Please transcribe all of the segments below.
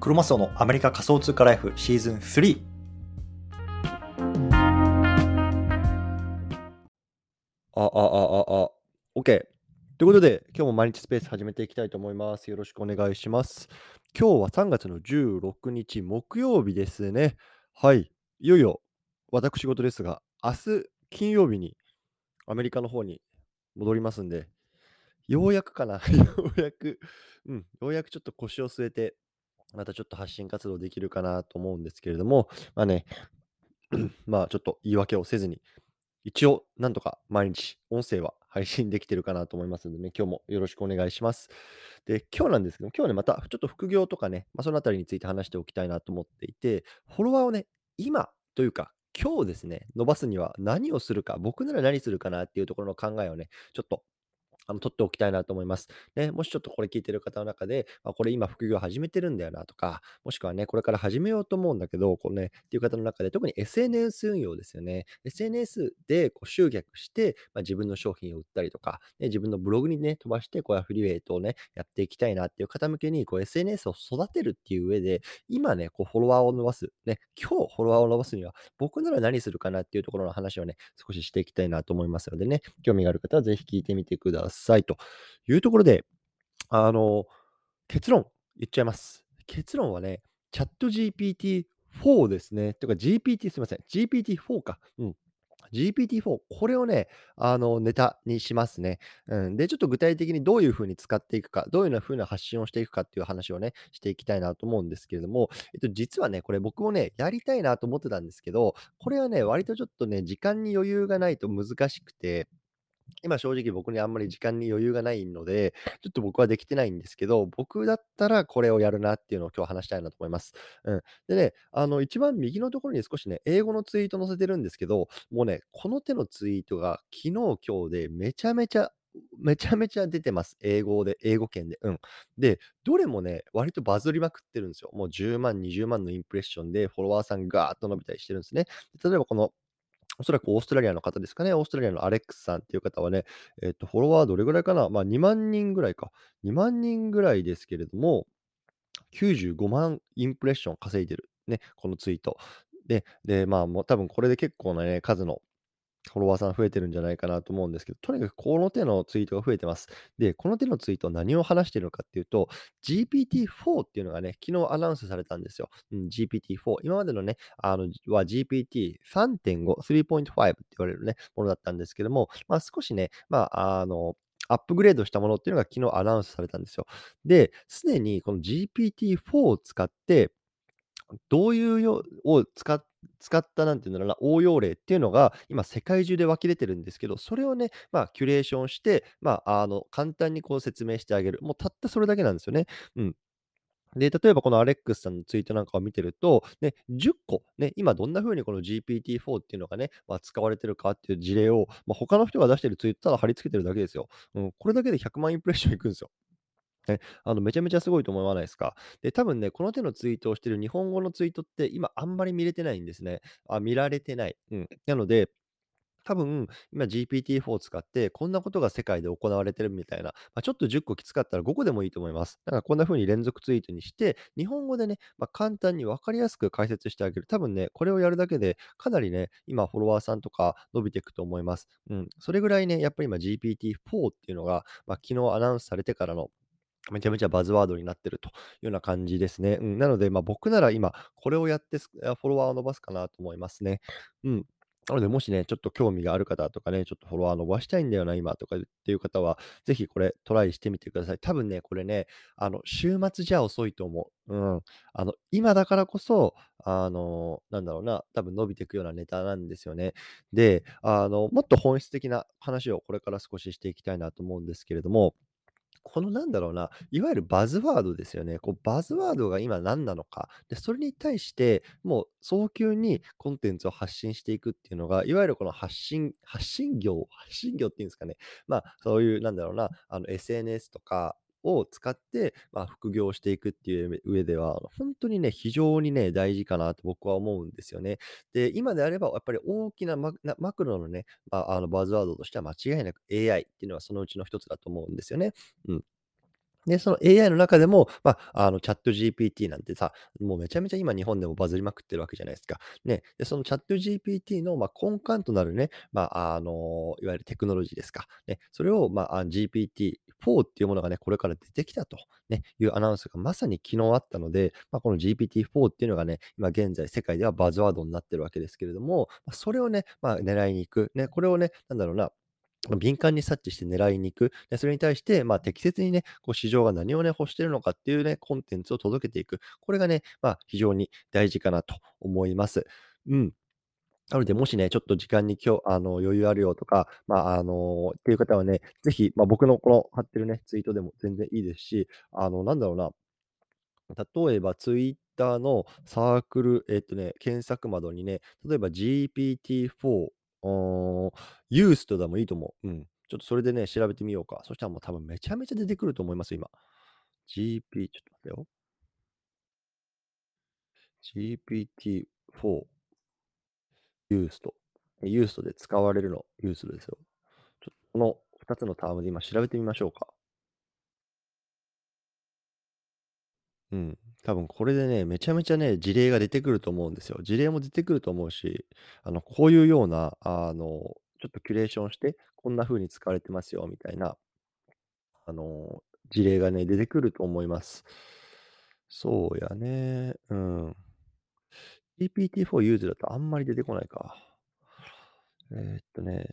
クロマスオのアメリカ仮想通貨ライフシーズン3。あ、あ、あ、あ、ああ、OK。ということで、今日も毎日スペース始めていきたいと思います。よろしくお願いします。今日は3月の16日木曜日ですね。はい。いよいよ私事ですが、明日金曜日にアメリカの方に戻りますんで、ようやくかな、ようやく、うん、ようやくちょっと腰を据えて、またちょっと発信活動できるかなと思うんですけれども、まあね、まあちょっと言い訳をせずに、一応なんとか毎日音声は配信できてるかなと思いますのでね、今日もよろしくお願いします。で、今日なんですけど、今日ね、またちょっと副業とかね、まあ、そのあたりについて話しておきたいなと思っていて、フォロワーをね、今というか、今日ですね、伸ばすには何をするか、僕なら何するかなっていうところの考えをね、ちょっとあの、取っておきたいなと思います。ね、もしちょっとこれ聞いてる方の中で、あ、これ今副業始めてるんだよなとか、もしくはね、これから始めようと思うんだけど、こうね、っていう方の中で、特に SNS 運用ですよね。SNS でこう集客して、まあ、自分の商品を売ったりとか、ね、自分のブログにね、飛ばして、こうアフリエイトをね、やっていきたいなっていう方向けに、こう SNS を育てるっていう上で、今ね、こうフォロワーを伸ばす、ね、今日フォロワーを伸ばすには、僕なら何するかなっていうところの話をね、少ししていきたいなと思いますのでね、興味がある方はぜひ聞いてみてくださいさいと。いうところで、あの、結論言っちゃいます。結論はね、チャット GPT4 ですね。とか GPT すいません。GPT4 か。うん。GPT-4、これをね、あの、ネタにしますね。うん。で、ちょっと具体的にどういう風に使っていくか、どういう風な発信をしていくかっていう話をね、していきたいなと思うんですけれども、えっと、実はね、これ僕もね、やりたいなと思ってたんですけど、これはね、割とちょっとね、時間に余裕がないと難しくて、今正直僕にあんまり時間に余裕がないので、ちょっと僕はできてないんですけど、僕だったらこれをやるなっていうのを今日話したいなと思います。うん。でね、あの、一番右のところに少しね、英語のツイート載せてるんですけど、もうね、この手のツイートが昨日今日でめちゃめちゃめちゃめちゃ出てます。英語で、英語圏で。うん。で、どれもね、割とバズりまくってるんですよ。もう10万、20万のインプレッションでフォロワーさんガーッと伸びたりしてるんですね。例えばこのおそらくオーストラリアの方ですかね。オーストラリアのアレックスさんっていう方はね、えっと、フォロワーどれぐらいかなまあ、2万人ぐらいか。2万人ぐらいですけれども、95万インプレッション稼いでる。ね、このツイート。で、で、まあ、もう多分これで結構なね、数のフォロワーさん増えてるんじゃないかなと思うんですけど、とにかくこの手のツイートが増えてます。で、この手のツイートは何を話しているのかっていうと、GPT-4 っていうのがね、昨日アナウンスされたんですよ。うん、GPT-4。今までのね、あの、は GPT3.5、3.5って言われるね、ものだったんですけども、まあ少しね、まあ、あの、アップグレードしたものっていうのが昨日アナウンスされたんですよ。で、すでにこの GPT-4 を使って、どういうよを使って使ったなんていうんだろうな、応用例っていうのが、今世界中で湧き出てるんですけど、それをね、まあ、キュレーションして、まあ、あの、簡単にこう説明してあげる。もうたったそれだけなんですよね。うん。で、例えばこのアレックスさんのツイートなんかを見てると、ね、10個、ね、今どんな風にこの GPT-4 っていうのがね、まあ、使われてるかっていう事例を、まあ、他の人が出してるツイートただ貼り付けてるだけですよ。うん、これだけで100万インプレッションいくんですよ。ね、あのめちゃめちゃすごいと思わないですか？で、多分ね、この手のツイートをしてる日本語のツイートって今あんまり見れてないんですね。あ、見られてない。うん。なので、多分、今 GPT-4 を使ってこんなことが世界で行われてるみたいな、まあ、ちょっと10個きつかったら5個でもいいと思います。だからこんな風に連続ツイートにして、日本語でね、まあ、簡単に分かりやすく解説してあげる。多分ね、これをやるだけでかなりね、今フォロワーさんとか伸びていくと思います。うん。それぐらいね、やっぱり今 GPT-4 っていうのが、まあ、昨日アナウンスされてからのめちゃめちゃバズワードになってるというような感じですね。うん、なので、まあ、僕なら今、これをやってフォロワーを伸ばすかなと思いますね。うん。なので、もしね、ちょっと興味がある方とかね、ちょっとフォロワー伸ばしたいんだよな、今とかっていう方は、ぜひこれトライしてみてください。多分ね、これね、あの、週末じゃ遅いと思う。うん。あの、今だからこそ、あの、なんだろうな、多分伸びていくようなネタなんですよね。で、あの、もっと本質的な話をこれから少ししていきたいなと思うんですけれども、このなんだろうな、いわゆるバズワードですよね。こうバズワードが今何なのか。で、それに対して、もう早急にコンテンツを発信していくっていうのが、いわゆるこの発信、発信業、発信業っていうんですかね。まあ、そういう、なんだろうな、あの SNS とか、を使って、まあ、副業していくっていう上では、本当にね、非常にね、大事かなと僕は思うんですよね。で、今であれば、やっぱり大きなマクロのね、まあ、あのバズワードとしては間違いなく AI っていうのはそのうちの一つだと思うんですよね。うん。で、その AI の中でも、まあ、あの、チャット GPT なんてさ、もうめちゃめちゃ今日本でもバズりまくってるわけじゃないですか。ね。で、そのチャット GPT の、まあ、根幹となるね、まあ、あの、いわゆるテクノロジーですか。ね。それを、まあ、GPT-4 っていうものがね、これから出てきたと、ね、いうアナウンスがまさに昨日あったので、まあ、この GPT-4 っていうのがね、今現在世界ではバズワードになってるわけですけれども、それをね、まあ、狙いに行く。ね、これをね、なんだろうな、敏感に察知して狙いに行く。で、それに対して、まあ、適切にね、こう市場が何をね、欲しているのかっていうね、コンテンツを届けていく。これがね、まあ、非常に大事かなと思います。うん。なので、もしね、ちょっと時間に今日、あの、余裕あるよとか、まあ、あの、っていう方はね、ぜひ、まあ、僕のこの貼ってるね、ツイートでも全然いいですし、あの、なんだろうな、例えば、ツイッターのサークル、えっとね、検索窓にね、例えば GPT-4、ユーストでもいいと思う。うん。ちょっとそれでね、調べてみようか。そしたらもう多分めちゃめちゃ出てくると思います、今。GP、ちょっと待ってよ。GPT-4 ユースト。ユーストで使われるの、ユーストですよ。ちょっとこの2つのタームで今調べてみましょうか。うん。多分これでね、めちゃめちゃね、事例が出てくると思うんですよ。事例も出てくると思うし、あの、こういうような、あの、ちょっとキュレーションして、こんな風に使われてますよ、みたいな、あの、事例がね、出てくると思います。そうやね。うん。GPT-4 ユーズだとあんまり出てこないか。えーっとね、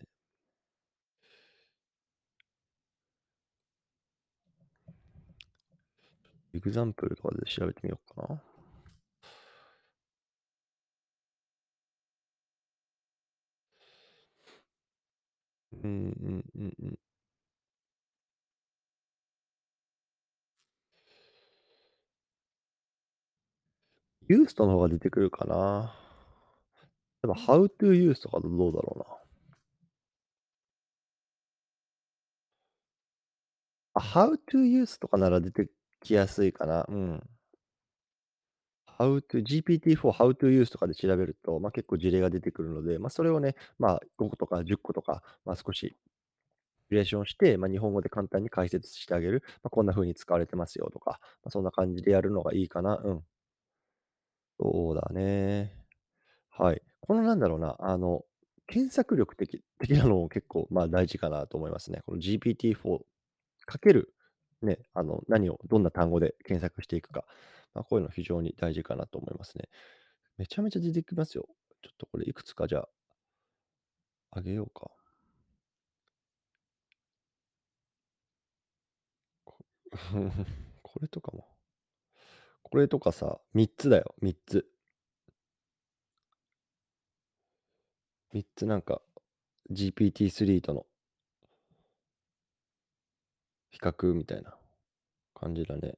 example とかで調べてみようかな。うんうんうんうん。ユーストの方が出てくるかな。例えば、How to use とかどうだろうな。あ、How to use とかなら出てきやすいかな。うん。How to GPT-4 How to use とかで調べると、まあ、結構事例が出てくるので、まあ、それをね、まあ、5個とか10個とか、まあ、少しリレーションして、まあ、日本語で簡単に解説してあげる。まあ、こんな風に使われてますよとか、まあ、そんな感じでやるのがいいかな。うん。そうだね。はい。このなんだろうな、あの、検索力的的なのも結構、まあ、大事かなと思いますね。この GPT-4 かける、ね、あの、何をどんな単語で検索していくか。まあ、こういうの非常に大事かなと思いますね。めちゃめちゃ出てきますよ。ちょっとこれいくつかじゃあ、あげようか。これとかも。これとかさ、3つだよ、3つ。3つなんか GPT-3 との比較みたいな感じだね。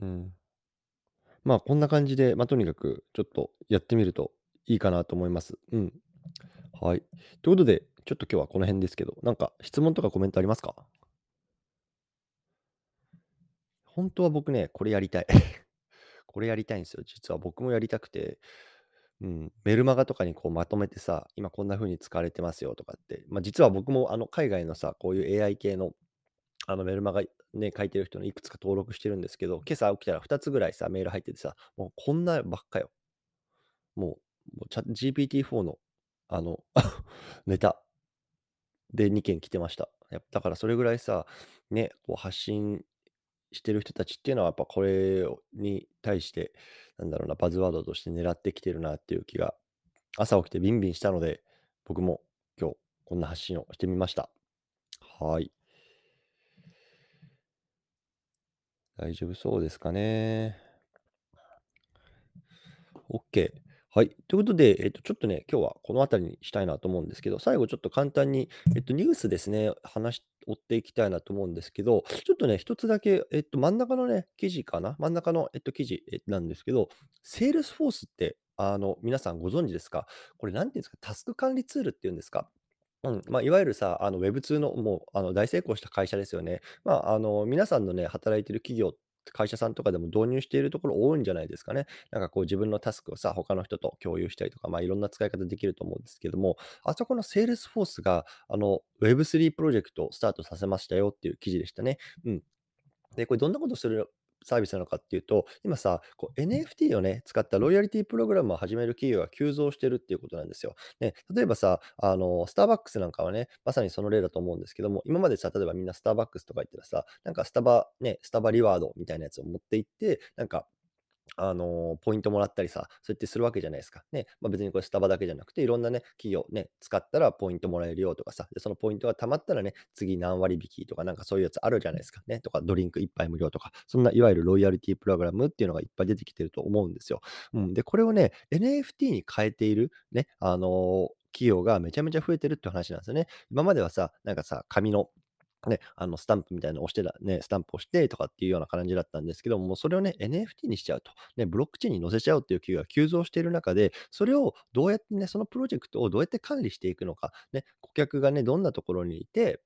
うん。まあ、こんな感じで、まあ、とにかくちょっとやってみるといいかなと思います。うん。はい。ということで、ちょっと今日はこの辺ですけど、なんか質問とかコメントありますか？本当は僕ね、これやりたい。これやりたいんですよ。実は僕もやりたくて、うん、メルマガとかにこうまとめてさ、今こんな風に使われてますよとかって、ま、実は僕もあの海外のさ、こういう AI 系のあのメルマガね、書いてる人のいくつか登録してるんですけど、今朝起きたら2つぐらいさ、メール入っててさ、もうこんなばっかよ。もう、もうチャ GPT-4 のあの ネタで2件来てました。やだからそれぐらいさ、ね、こう発信してる人たちっていうのはやっぱこれに対して、なんだろうな、バズワードとして狙ってきてるなっていう気が、朝起きてビンビンしたので、僕も今日こんな発信をしてみました。はい。大丈夫そうですかね。OK。はい。ということで、えっと、ちょっとね、今日はこの辺りにしたいなと思うんですけど、最後ちょっと簡単に、えっと、ニュースですね、話し追っていきたいなと思うんですけど、ちょっとね、一つだけ、えっと、真ん中のね、記事かな？真ん中の、えっと、記事、なんですけど、Salesforce って、あの、皆さんご存知ですか？これ、なんていうんですか、タスク管理ツールっていうんですか？うん、まあ、いわゆるさ、あの Web2 のもうあの大成功した会社ですよね。まあ、あの皆さんのね、働いてる企業会社さんとかでも導入しているところ多いんじゃないですかね。なんかこう自分のタスクをさ、他の人と共有したりとか、まあいろんな使い方できると思うんですけども、あそこの Salesforce が、あの、Web3 プロジェクトをスタートさせましたよっていう記事でしたね。うん。で、これどんなことするサービスなのかっていうと、今さ、こう NFT をね、使ったロイヤリティプログラムを始める企業が急増してるっていうことなんですよ。ね、例えばさ、あの、スターバックスなんかはね、まさにその例だと思うんですけども、今までさ、例えばみんなスターバックスとか言ったらさ、なんかスタバ、ね、スタバリワードみたいなやつを持って行って、なんかあの、ポイントもらったりさ、そうやってするわけじゃないですか。ね。まあ、別にこれスタバだけじゃなくて、いろんなね、企業ね、使ったらポイントもらえるよとかさ、で、そのポイントが貯まったらね、次何割引きとかなんかそういうやつあるじゃないですか。ね。とか、ドリンク1杯無料とか、そんないわゆるロイヤリティプログラムっていうのがいっぱい出てきてると思うんですよ。うん。で、これをね、NFT に変えている、ね、あの企業がめちゃめちゃ増えてるって話なんですよね。今まではさ、なんかさ、紙のね、あのスタンプみたいなのを押してた、ね、スタンプをしてとかっていうような感じだったんですけども、それをね、NFT にしちゃうと、ね、ブロックチェーンに載せちゃうっていう企業が急増している中で、それをどうやってね、そのプロジェクトをどうやって管理していくのか、ね、顧客がね、どんなところにいて、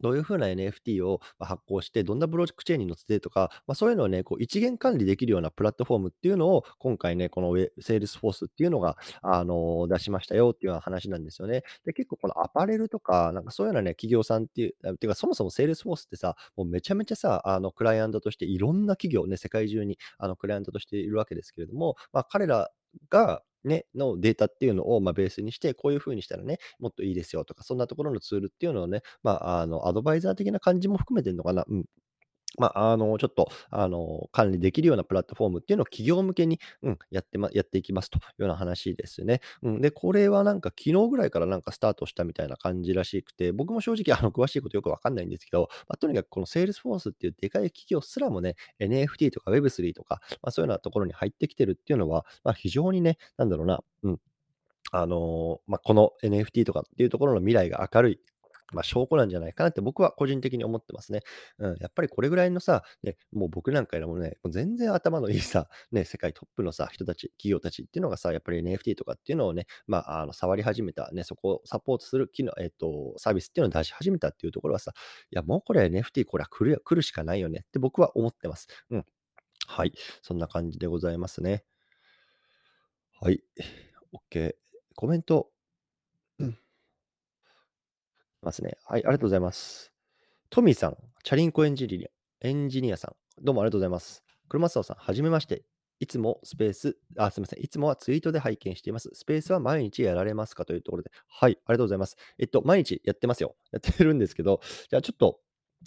どういう風な NFT を発行して、どんなブロックチェーンに載せてとか、まあ、そういうのをね、こう一元管理できるようなプラットフォームっていうのを、今回ね、この Salesforce っていうのが、あの出しましたよっていうような話なんですよね。で、結構このアパレルとか、なんかそういうようなね、企業さんっていう、ってかそもそも Salesforce ってさ、もうめちゃめちゃさ、あのクライアントとしていろんな企業ね、世界中にあのクライアントとしているわけですけれども、まあ、彼らが、ね、のデータっていうのを、まあ、ベースにして、こういうふうにしたらね、もっといいですよとか、そんなところのツールっていうのをね、まあ、あの、アドバイザー的な感じも含めてるのかな。うん。まあ、あの、ちょっと、あの、管理できるようなプラットフォームっていうのを企業向けに、うん、やってまやっていきますというような話ですね。うん、で、これはなんか昨日ぐらいからなんかスタートしたみたいな感じらしくて、僕も正直あの詳しいことよくわかんないんですけど、まあ、とにかくこの Salesforce っていうでかい企業すらもね、NFT とか Web3 とか、まあ、そういうようなところに入ってきてるっていうのは、まあ、非常にね、なんだろうな、うん、あの、まあ、この NFT とかっていうところの未来が明るい、まあ、証拠なんじゃないかなって僕は個人的に思ってますね。うん、やっぱりこれぐらいのさ、ね、もう僕なんかよりもね、もう全然頭のいいさ、ね、世界トップのさ、人たち、企業たちっていうのがさ、やっぱり NFT とかっていうのをね、まあ、あの触り始めた、ね、そこをサポートする機能、えっ、と、サービスっていうのを出し始めたっていうところはさ、いや、もうこれ NFT これは来る来るしかないよねって僕は思ってます。うん。はい。そんな感じでございますね。はい。OK。コメント、ますね。はい、ありがとうございます。トミーさん、チャリンコエンジニア、エンジニアさん、どうもありがとうございます。車沢さん、はじめまして。いつもスペース、あ、すみません。いつもはツイートで拝見しています。スペースは毎日やられますかというところで。はい、ありがとうございます。えっと、毎日やってますよ。やってるんですけど、じゃあちょっと、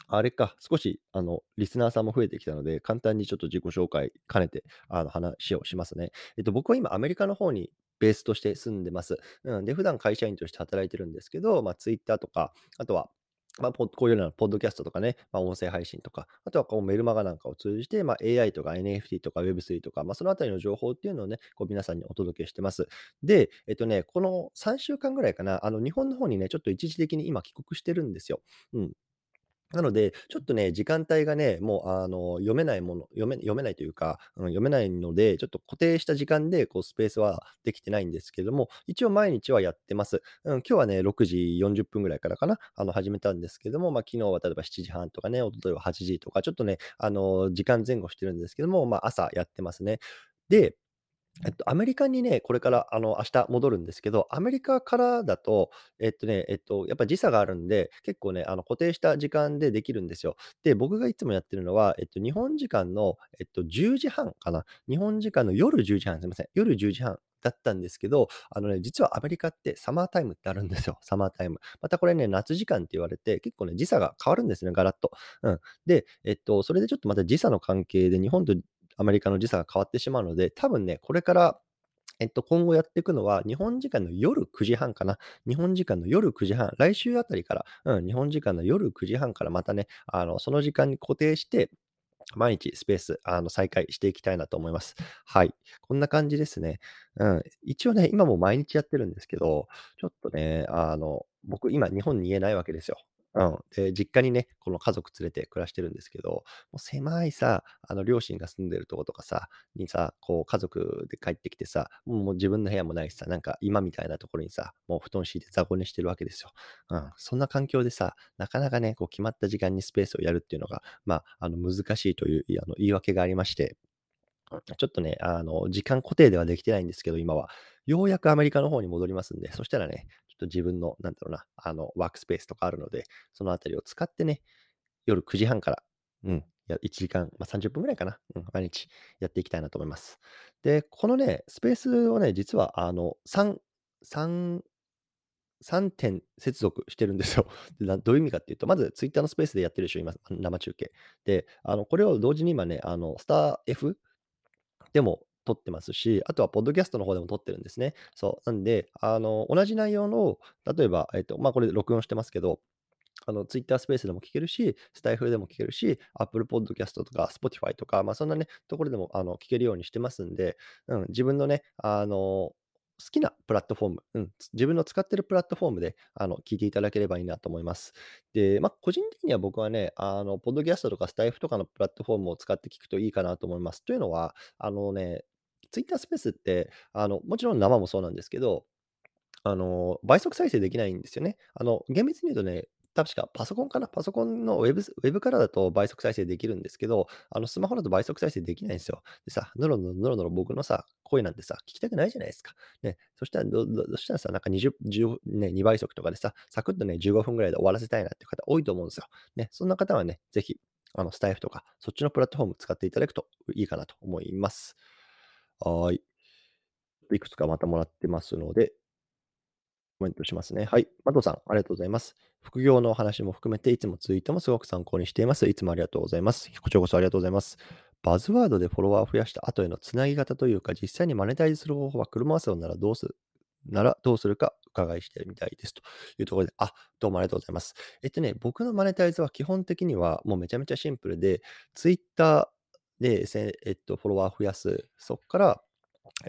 あれか、少し、あの、リスナーさんも増えてきたので、簡単にちょっと自己紹介兼ねて、あの、話をしますね。えっと、僕は今、アメリカの方にベースとして住んでます。うん、で、普段会社員として働いてるんですけど、まあ、Twitter とか、あとは、まあ、こういうようなポッドキャストとかね、まあ、音声配信とか、あとはこうメルマガなんかを通じて、まあ、AI とか NFT とか Web3 とか、まあ、そのあたりの情報っていうのをね、こう皆さんにお届けしてます。で、えっとね、この3週間ぐらいかな、あの日本の方にね、ちょっと一時的に今帰国してるんですよ。うん。なので、ちょっとね、時間帯がね、もう、あの、読めないもの、読め読めないというか、うん、読めないので、ちょっと固定した時間で、こう、スペースはできてないんですけども、一応毎日はやってます。うん、今日はね、6時40分ぐらいからかな、あの、始めたんですけども、まあ、昨日は例えば7時半とかね、一昨日は8時とか、ちょっとね、あの、時間前後してるんですけども、まあ、朝やってますね。で、えっと、アメリカにね、これから、あの、明日戻るんですけど、アメリカからだと、えっとね、えっと、やっぱ時差があるんで、結構ね、あの、固定した時間でできるんですよ。で、僕がいつもやってるのは、えっと、日本時間の、えっと、10時半かな。日本時間の夜10時半、すみません。夜10時半だったんですけど、あのね、実はアメリカってサマータイムってあるんですよ。サマータイム。またこれね、夏時間って言われて、結構ね、時差が変わるんですね、ガラッと。うん。で、えっと、それでちょっとまた時差の関係で、日本とアメリカの時差が変わってしまうので、多分ね、これからえっと、今後やっていくのは、日本時間の夜9時半かな。日本時間の夜9時半、来週あたりから、うん、日本時間の夜9時半からまたね、あの、その時間に固定して、毎日スペース、あの、再開していきたいなと思います。はい。こんな感じですね。うん。一応ね、今も毎日やってるんですけど、ちょっとね、あの、僕、今、日本に言えないわけですよ。うん。で、実家にね、この家族連れて暮らしてるんですけど、もう狭いさ、あの、両親が住んでるとことかさ、にさ、こう、家族で帰ってきてさ、もう自分の部屋もないしさ、なんか今みたいなところにさ、もう布団敷いて雑魚寝してるわけですよ。うん。そんな環境でさ、なかなかね、こう、決まった時間にスペースをやるっていうのが、まあ、あの、難しいという、あの、言い訳がありまして、ちょっとね、あの、時間固定ではできてないんですけど、今は。ようやくアメリカの方に戻りますんで、そしたらね、と自分の、なんだろうな、あの、ワークスペースとかあるので、そのあたりを使ってね、夜9時半から、うん、1時間、まあ、30分ぐらいかな、うん、毎日やっていきたいなと思います。で、このね、スペースをね、実は、あの、3、3、3点接続してるんですよ。どういう意味かっていうと、まず Twitter のスペースでやってるでしょ、今、生中継。で、あの、これを同時に今ね、あの、スター F でも撮ってますし、あとはポッドキャストの方でも撮ってるんですね。そう。なんで、あの、同じ内容の、例えば、えっと、まあ、これ録音してますけど、あの、Twitter スペースでも聞けるし、スタイフでも聞けるし、Apple Podcast とか Spotify とか、まあ、そんなね、ところでもあの聞けるようにしてますんで、うん、自分のね、あの、好きなプラットフォーム、うん、自分の使ってるプラットフォームであの聞いていただければいいなと思います。で、まあ、個人的には僕はね、あの、ポッドキャストとかスタイフとかのプラットフォームを使って聞くといいかなと思います。というのは、あのね、Twitter スペースって、あの、もちろん生もそうなんですけど、あの、倍速再生できないんですよね。あの、厳密に言うとね、確かパソコンかな？パソコンのウェブウェブからだと倍速再生できるんですけど、あのスマホだと倍速再生できないんですよ。でさ、ノロノロノロノロ僕のさ、声なんてさ、聞きたくないじゃないですか。ね、そしたらど、どどしたらさ、なんか20、10ね、2倍速とかでさ、サクッとね、15分ぐらいで終わらせたいなって方多いと思うんですよ。ね、そんな方はね、ぜひ、あの、スタイフとか、そっちのプラットフォーム使っていただくといいかなと思います。はい。いくつかまたもらってますので、コメントしますね。はい。マトさん、ありがとうございます。副業のお話も含めて、いつもツイートもすごく参考にしています。いつもありがとうございます。こちらこそありがとうございます。バズワードでフォロワーを増やした後へのつなぎ方というか、実際にマネタイズする方法は車椅子ならどうするならどうするか伺いしてみたいですというところで、あ、どうもありがとうございます。えっとね、僕のマネタイズは基本的にはもうめちゃめちゃシンプルで、ツイッターで、えっと、フォロワー増やす。そこから、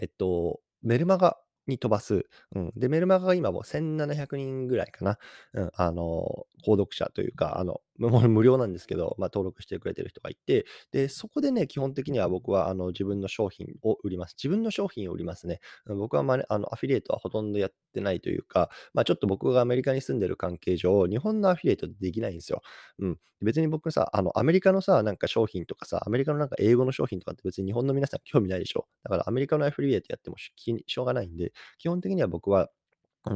えっと、メルマガに飛ばす。うん。で、メルマガが今もう1700人ぐらいかな。うん。あの、購読者というか、あの、もう無料なんですけど、まあ、登録してくれてる人がいて、で、そこでね、基本的には僕はあの自分の商品を売ります。自分の商品を売りますね。僕は、まあ、あのアフィリエイトはほとんどやってないというか、まあ、ちょっと僕がアメリカに住んでる関係上、日本のアフィリエイトってできないんですよ。うん。別に僕さ、あの、アメリカのさ、なんか商品とかさ、アメリカのなんか英語の商品とかって別に日本の皆さん興味ないでしょ。だからアメリカのアフィリエイトやってもしょうがないんで、基本的には僕は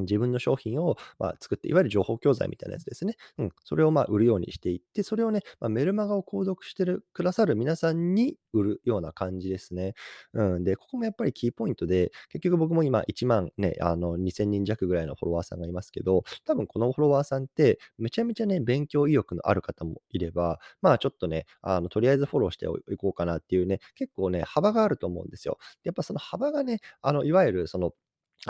自分の商品を、まあ、作って、いわゆる情報教材みたいなやつですね。うん。それをまあ売るようにしていって、それをね、まあ、メルマガを購読してるくださる皆さんに売るような感じですね。うん。で、ここもやっぱりキーポイントで、結局僕も今1万ね、あの2000人弱ぐらいのフォロワーさんがいますけど、多分このフォロワーさんって、めちゃめちゃね、勉強意欲のある方もいれば、まあちょっとね、あのとりあえずフォローしていこうかなっていうね、結構ね、幅があると思うんですよ。やっぱその幅がね、あのいわゆるその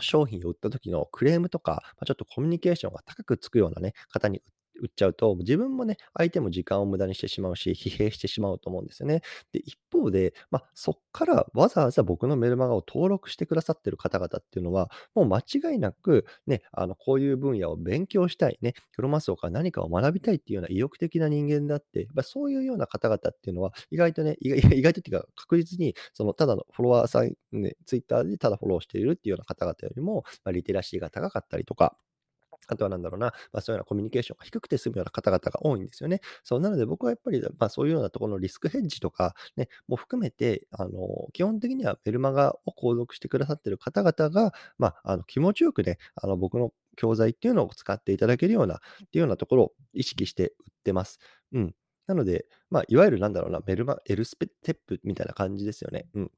商品を売った時のクレームとか、まあ、ちょっとコミュニケーションが高くつくようなね、方に売売っちゃうと、自分もね、相手も時間を無駄にしてしまうし、疲弊してしまうと思うんですよね。で、一方で、まあ、そっからわざわざ僕のメルマガを登録してくださってる方々っていうのは、もう間違いなく、ね、あの、こういう分野を勉強したい、ね、クロマスオから何かを学びたいっていうような意欲的な人間であって、まあ、そういうような方々っていうのは、意外とね、意外意外とっていうか、確実に、その、ただのフォロワーさん、ね、ツイッターでただフォローしているっていうような方々よりも、まあ、リテラシーが高かったりとか、あとはなんだろうな、まあ、そういうようなコミュニケーションが低くて済むような方々が多いんですよね。そうなので僕はやっぱり、まあ、そういうようなところのリスクヘッジとか、ね、も含めて、あの基本的にはメルマガを購読してくださっている方々が、まあ、あの気持ちよくね、あの僕の教材っていうのを使っていただけるような、っていうようなところを意識して売ってます。うん。なので、まあ、いわゆるなんだろうな、メルマ、エルスペテップみたいな感じですよね。うん。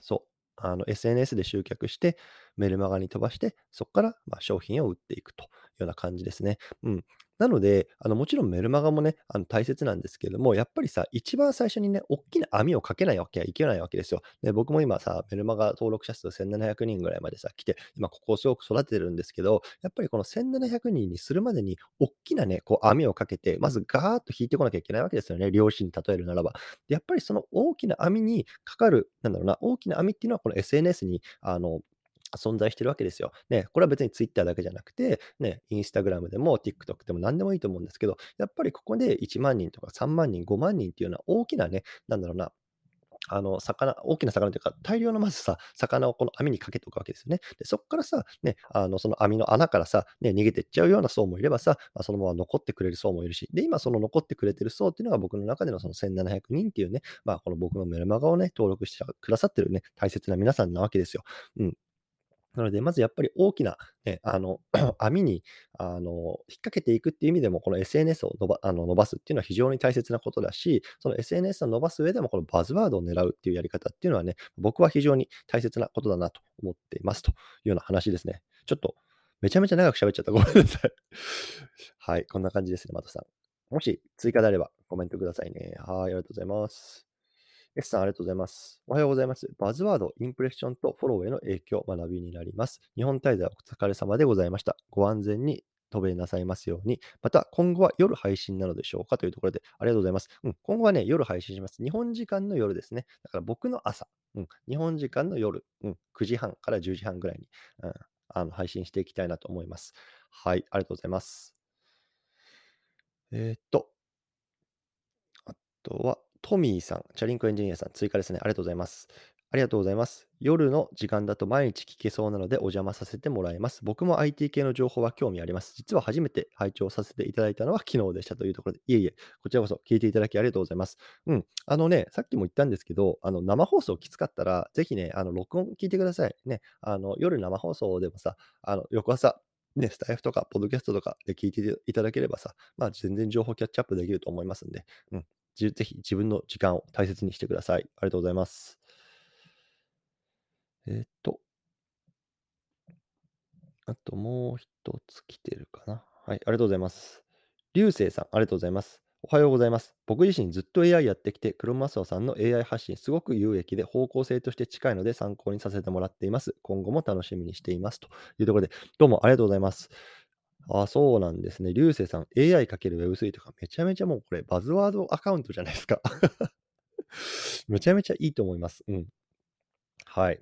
そう。あの SNS で集客して、メルマガに飛ばして、そこからま商品を売っていくというような感じですね。うん。なので、あのもちろんメルマガもね、あの大切なんですけども、やっぱりさ、一番最初にね、大きな網をかけないわけはいけないわけですよ。で僕も今さ、メルマガ登録者数1700人ぐらいまでさ、来て、今ここをすごく育ててるんですけど、やっぱりこの1700人にするまでに、大きなね、こう網をかけて、まずガーッと引いてこなきゃいけないわけですよね。漁師に例えるならば。やっぱりその大きな網にかかる、なんだろうな、大きな網っていうのはこの SNS に、あの、存在してるわけですよ。ね、これは別に Twitter だけじゃなくて、ね、Instagram でも TikTok でも何でもいいと思うんですけど、やっぱりここで1万人とか3万人、5万人っていうような大きなね、なんだろうな、あの、魚、大きな魚というか、大量のまずさ、魚をこの網にかけておくわけですよね。で、そこからさ、ね、あの、その網の穴からさ、ね、逃げていっちゃうような層もいればさ、まあ、そのまま残ってくれる層もいるし、で、今その残ってくれてる層っていうのが僕の中でのその1700人っていうね、まあ、この僕のメルマガをね、登録してくださってるね、大切な皆さんなわけですよ。うん。なので、まずやっぱり大きな、ね、あの 網にあの引っ掛けていくっていう意味でも、この SNS を伸ばあの伸ばすっていうのは非常に大切なことだし、その SNS を伸ばす上でも、このバズワードを狙うっていうやり方っていうのはね、僕は非常に大切なことだなと思っていますというような話ですね。ちょっとめちゃめちゃ長く喋っちゃった。ごめんなさい。はい、こんな感じですね、またさん。もし追加であればコメントくださいね。はい、ありがとうございます。S さん、ありがとうございます。おはようございます。バズワード、インプレッションとフォローへの影響、学びになります。日本滞在お疲れ様でございました。ご安全に渡米なさいますように。また、今後は夜配信なのでしょうかというところで、ありがとうございます。うん、今後はね、夜配信します。日本時間の夜ですね。だから僕の朝、うん、日本時間の夜、うん、9時半から10時半ぐらいに、うん、あの配信していきたいなと思います。はい、ありがとうございます。えー、っと、あとは、トミーさん、チャリンコエンジニアさん、追加ですね。ありがとうございます。ありがとうございます。夜の時間だと毎日聞けそうなのでお邪魔させてもらいます。僕も IT 系の情報は興味あります。実は初めて拝聴させていただいたのは昨日でしたというところで、いえいえ、こちらこそ聞いていただきありがとうございます。うん。あのね、さっきも言ったんですけど、あの生放送きつかったら、ぜひね、あの録音聞いてください。ね、あの夜生放送でもさ、あの翌朝、ね、スタイフとか、ポッドキャストとかで聞いていただければさ、まあ全然情報キャッチアップできると思いますんで、うん、ぜひ自分の時間を大切にしてください。ありがとうございます。えっ、と、あともう一つ来てるかな。はい、ありがとうございます。流星さん、ありがとうございます。おはようございます。僕自身ずっと AI やってきて、クロマスオさんの AI 発信すごく有益で方向性として近いので参考にさせてもらっています。今後も楽しみにしています。というところで、どうもありがとうございます。あ、そうなんですね。流星さん、AI×Web3 とかめちゃめちゃもうこれバズワードアカウントじゃないですか。めちゃめちゃいいと思います。うん。はい。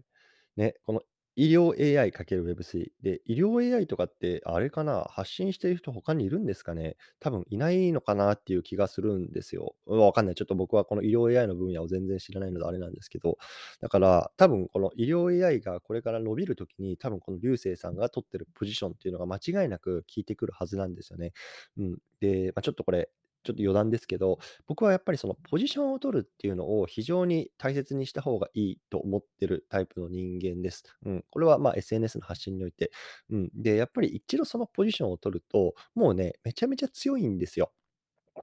ね、この医療 AI×Web3 で、医療 AI とかって、あれかな、発信している人他にいるんですかね？多分いないのかなっていう気がするんですよ。わかんない。ちょっと僕はこの医療 AI の分野を全然知らないのであれなんですけど、だから多分この医療 AI がこれから伸びるときに、多分この流星さんが取ってるポジションっていうのが間違いなく効いてくるはずなんですよね。うん。で、まあ、ちょっとこれ、ちょっと余談ですけど、僕はやっぱりそのポジションを取るっていうのを非常に大切にした方がいいと思ってるタイプの人間です。うん、これはまあ SNS の発信において。うん、で、やっぱり一度そのポジションを取ると、もうね、めちゃめちゃ強いんですよ。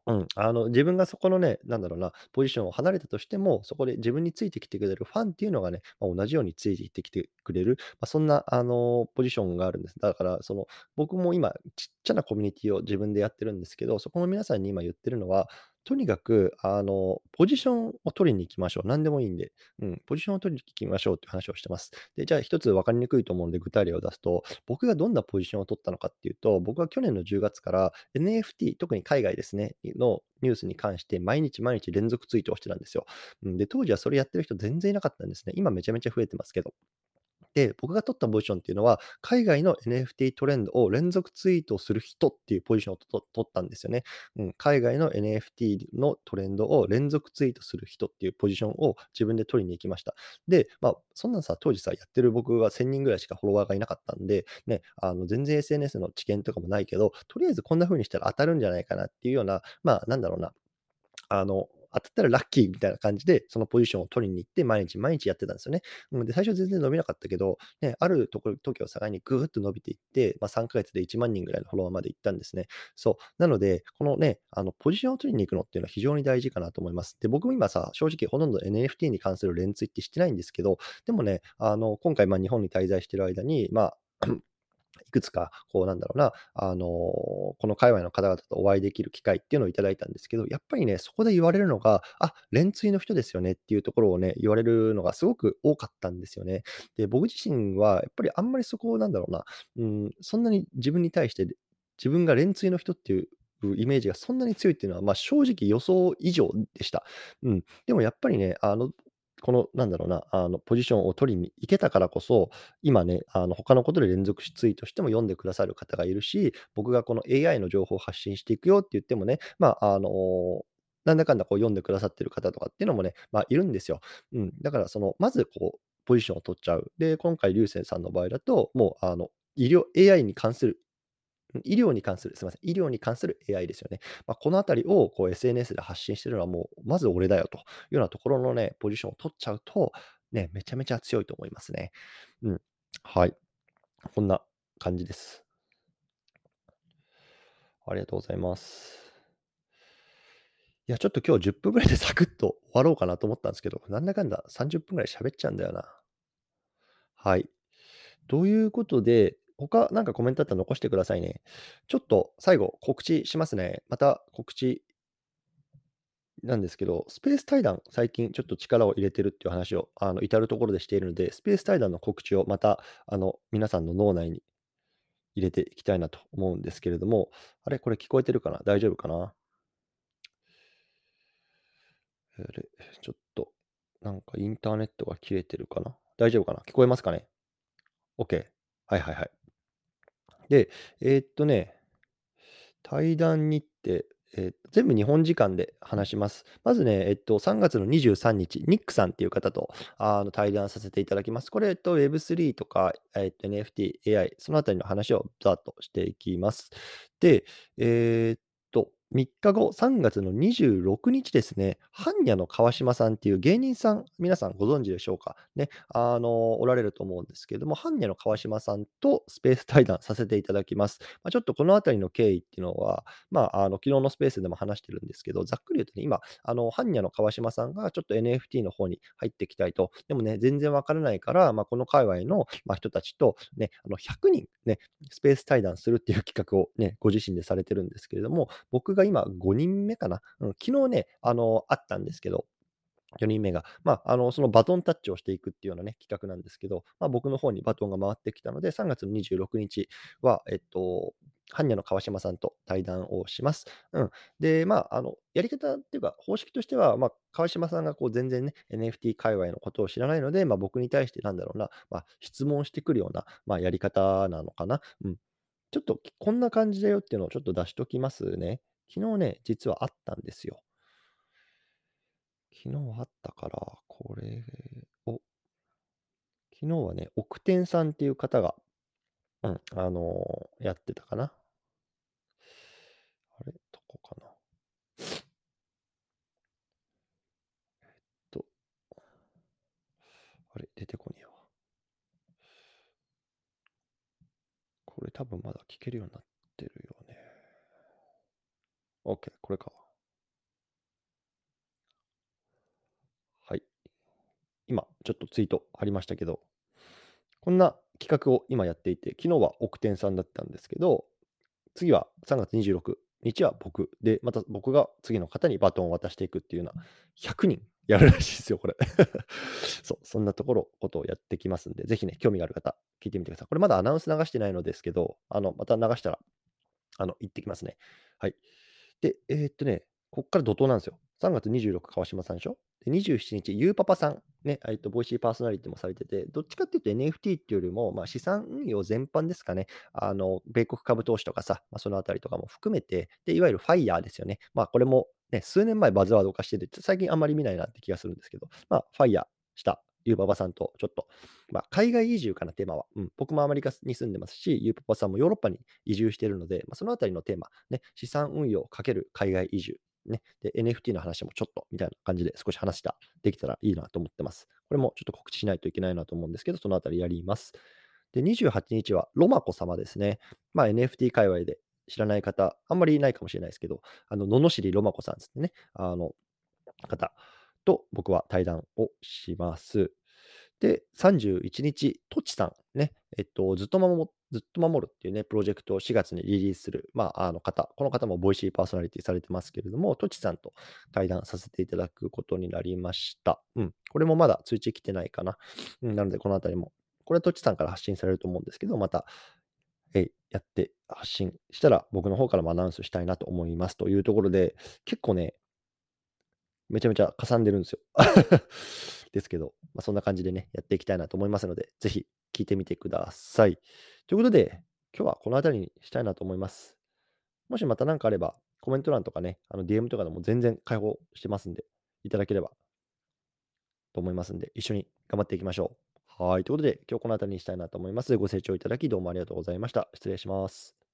うん、あの自分がそこのね、なんだろうな、ポジションを離れたとしても、そこで自分についてきてくれるファンっていうのがね、まあ、同じようについてきてくれる、まあ、そんな、あのポジションがあるんです。だから、その僕も今、ちっちゃなコミュニティを自分でやってるんですけど、そこの皆さんに今言ってるのは、とにかく、あの、ポジションを取りに行きましょう。何でもいいんで、うん、ポジションを取りに行きましょうっていう話をしてます。で、じゃあ一つ分かりにくいと思うので具体例を出すと、僕がどんなポジションを取ったのかっていうと、僕は去年の10月から NFT、特に海外ですね、のニュースに関して毎日毎日連続ツイートをしてたんですよ。うん、で、当時はそれやってる人全然いなかったんですね。今めちゃめちゃ増えてますけど。で、僕が取ったポジションっていうのは、海外の NFT トレンドを連続ツイートする人っていうポジションを取ったんですよね、うん。海外の NFT のトレンドを連続ツイートする人っていうポジションを自分で取りに行きました。で、まあ、そんなんさ、当時さ、やってる僕は1000人ぐらいしかフォロワーがいなかったんで、ね、あの全然 SNS の知見とかもないけど、とりあえずこんな風にしたら当たるんじゃないかなっていうような、まあ、なんだろうな、あの、当たったらラッキーみたいな感じで、そのポジションを取りに行って、毎日毎日やってたんですよね。で、最初全然伸びなかったけど、ね、あるところ、時を境にぐーっと伸びていって、まあ、3ヶ月で1万人ぐらいのフォロワーまで行ったんですね。そう。なので、このね、あの、ポジションを取りに行くのっていうのは非常に大事かなと思います。で、僕も今さ、正直ほとんど NFT に関する連ツイってしてないんですけど、でもね、あの、今回、まあ、日本に滞在してる間に、まあ、いくつか、こうなんだろうな、あのこの界隈の方々とお会いできる機会っていうのをいただいたんですけど、やっぱりね、そこで言われるのが、あ、連追の人ですよねっていうところをね、言われるのがすごく多かったんですよね。で、僕自身は、やっぱりあんまりそこをなんだろうな、うん、そんなに自分に対して、自分が連追の人っていうイメージがそんなに強いっていうのは、まあ、正直予想以上でした。うん。でもやっぱりね、あの、この、なんだろうな、あの、ポジションを取りに行けたからこそ、今ね、あの、他のことで連続ツイートしても読んでくださる方がいるし、僕がこの AI の情報を発信していくよって言ってもね、まあ、あのなんだかんだこう読んでくださってる方とかっていうのもね、まあ、いるんですよ。うん。だからその、まずこう、ポジションを取っちゃう。で、今回、流星さんの場合だと、もう、あの、医療、AI に関する、医療に関する、すみません、医療に関する AI ですよね。まあ、このあたりをこう SNS で発信してるのはもう、まず俺だよというようなところのね、ポジションを取っちゃうと、ね、めちゃめちゃ強いと思いますね。うん。はい。こんな感じです。ありがとうございます。いや、ちょっと今日10分ぐらいで サクッと終わろうかなと思ったんですけど、なんだかんだ30分ぐらい喋っちゃうんだよな。はい。ということで、他なんかコメントあったら残してくださいね。ちょっと最後告知しますね。また告知なんですけど、スペース対談、最近ちょっと力を入れてるっていう話をあの至るところでしているので、スペース対談の告知をまたあの皆さんの脳内に入れていきたいなと思うんですけれども、あれ、これ聞こえてるかな？大丈夫かな？あれ、ちょっと、なんかインターネットが切れてるかな？大丈夫かな？聞こえますかね ?OK。はいはいはい。で、えーっとね、対談日程、えー全部日本時間で話します。まずね、えっと、3月の23日、ニックさんっていう方とあの対談させていただきます。これ、えっと、Web3 とか、えっと、NFT、AI、そのあたりの話をざっとしていきます。で、えー3日後、3月の26日ですね、般若の川島さんっていう芸人さん、皆さんご存知でしょうか？ね、あの、おられると思うんですけれども、般若の川島さんとスペース対談させていただきます。まあ、ちょっとこのあたりの経緯っていうのは、まあ、あの、昨日のスペースでも話してるんですけど、ざっくり言うとね、今、あの、般若の川島さんがちょっと NFT の方に入っていきたいと、でもね、全然わからないから、まあ、この界隈の、人たちと、ね、あの、100人ね、スペース対談するっていう企画をね、ご自身でされてるんですけれども、僕が今5人目かな、うん、昨日ね、あの、あったんですけど、4人目が、まあ、あのそのバトンタッチをしていくっていうような、ね、企画なんですけど、まあ、僕の方にバトンが回ってきたので、3月の26日は、えっと、般若の川島さんと対談をします。うん、で、まあ、あのやり方っていうか、方式としては、まあ、川島さんがこう全然ね、NFT 界隈のことを知らないので、まあ、僕に対してなんだろうな、まあ、質問してくるような、まあ、やり方なのかな。うん、ちょっとこんな感じだよっていうのをちょっと出しときますね。昨日ね、実はあったんですよ。昨日あったから、これを、昨日はね、奥天さんっていう方が、うん、あのーやってたかな。あれ、どこかな？えっと、あれ、出てこねえわ。これ多分まだ聞けるようになってるよ。OK、これか。はい。今、ちょっとツイート貼りましたけど、こんな企画を今やっていて、昨日は奥天さんだったんですけど、次は3月26日は僕で、また僕が次の方にバトンを渡していくっていうような、100人やるらしいですよ、これ。そう、そんなところ、ことをやってきますんで、ぜひね、興味がある方、聞いてみてください。これまだアナウンス流してないのですけど、あの、また流したら、あの、行ってきますね。はい。で、えーっとね、こっから怒涛なんですよ。3月26日川島さんでしょ？で ?27 日、ゆうパパさん、ね、えっと、ボイシーパーソナリティもされてて、どっちかっていうと NFT っていうよりも、まあ、資産運用全般ですかね。あの、米国株投資とかさ、まあ、そのあたりとかも含めて、で、いわゆるファイヤーですよね。まあ、これもね、数年前バズワード化してて、最近あんまり見ないなって気がするんですけど、まあ、ファイヤーしたゆうパパさんとちょっと、まあ、海外移住かな、テーマは。うん、僕もアメリカに住んでますし、ゆうパパさんもヨーロッパに移住しているので、まあ、そのあたりのテーマ、ね、資産運用かける海外移住。ね、NFT の話もちょっとみたいな感じで少し話したできたらいいなと思ってます。これもちょっと告知しないといけないなと思うんですけど、そのあたりやります。で、28日はロマコ様ですね。まあ、NFT 界隈で知らない方、あんまりいないかもしれないですけど、あの、罵りロマコさんですね。あの、方と僕は対談をします。で、31日、とちさん、ね、えっと、ずっと守ずっと守るっていうね、プロジェクトを4月にリリースする、まあ、あの方、この方もボイシーパーソナリティされてますけれども、とちさんと対談させていただくことになりました。うん。これもまだ通知来てないかな。うん、なので、このあたりも、これはとちさんから発信されると思うんですけど、また、えやって発信したら、僕の方からもアナウンスしたいなと思いますというところで、結構ね、めちゃめちゃかさんでるんですよ。ですけど、まあ、そんな感じでね、やっていきたいなと思いますので、ぜひ聞いてみてください。ということで、今日はこの辺りにしたいなと思います。もしまた何かあれば、コメント欄とかね、あの DM とかでも全然開放してますんで、いただければと思いますんで、一緒に頑張っていきましょう。はい。ということで、今日この辺りにしたいなと思います。ご清聴いただきどうもありがとうございました。失礼します。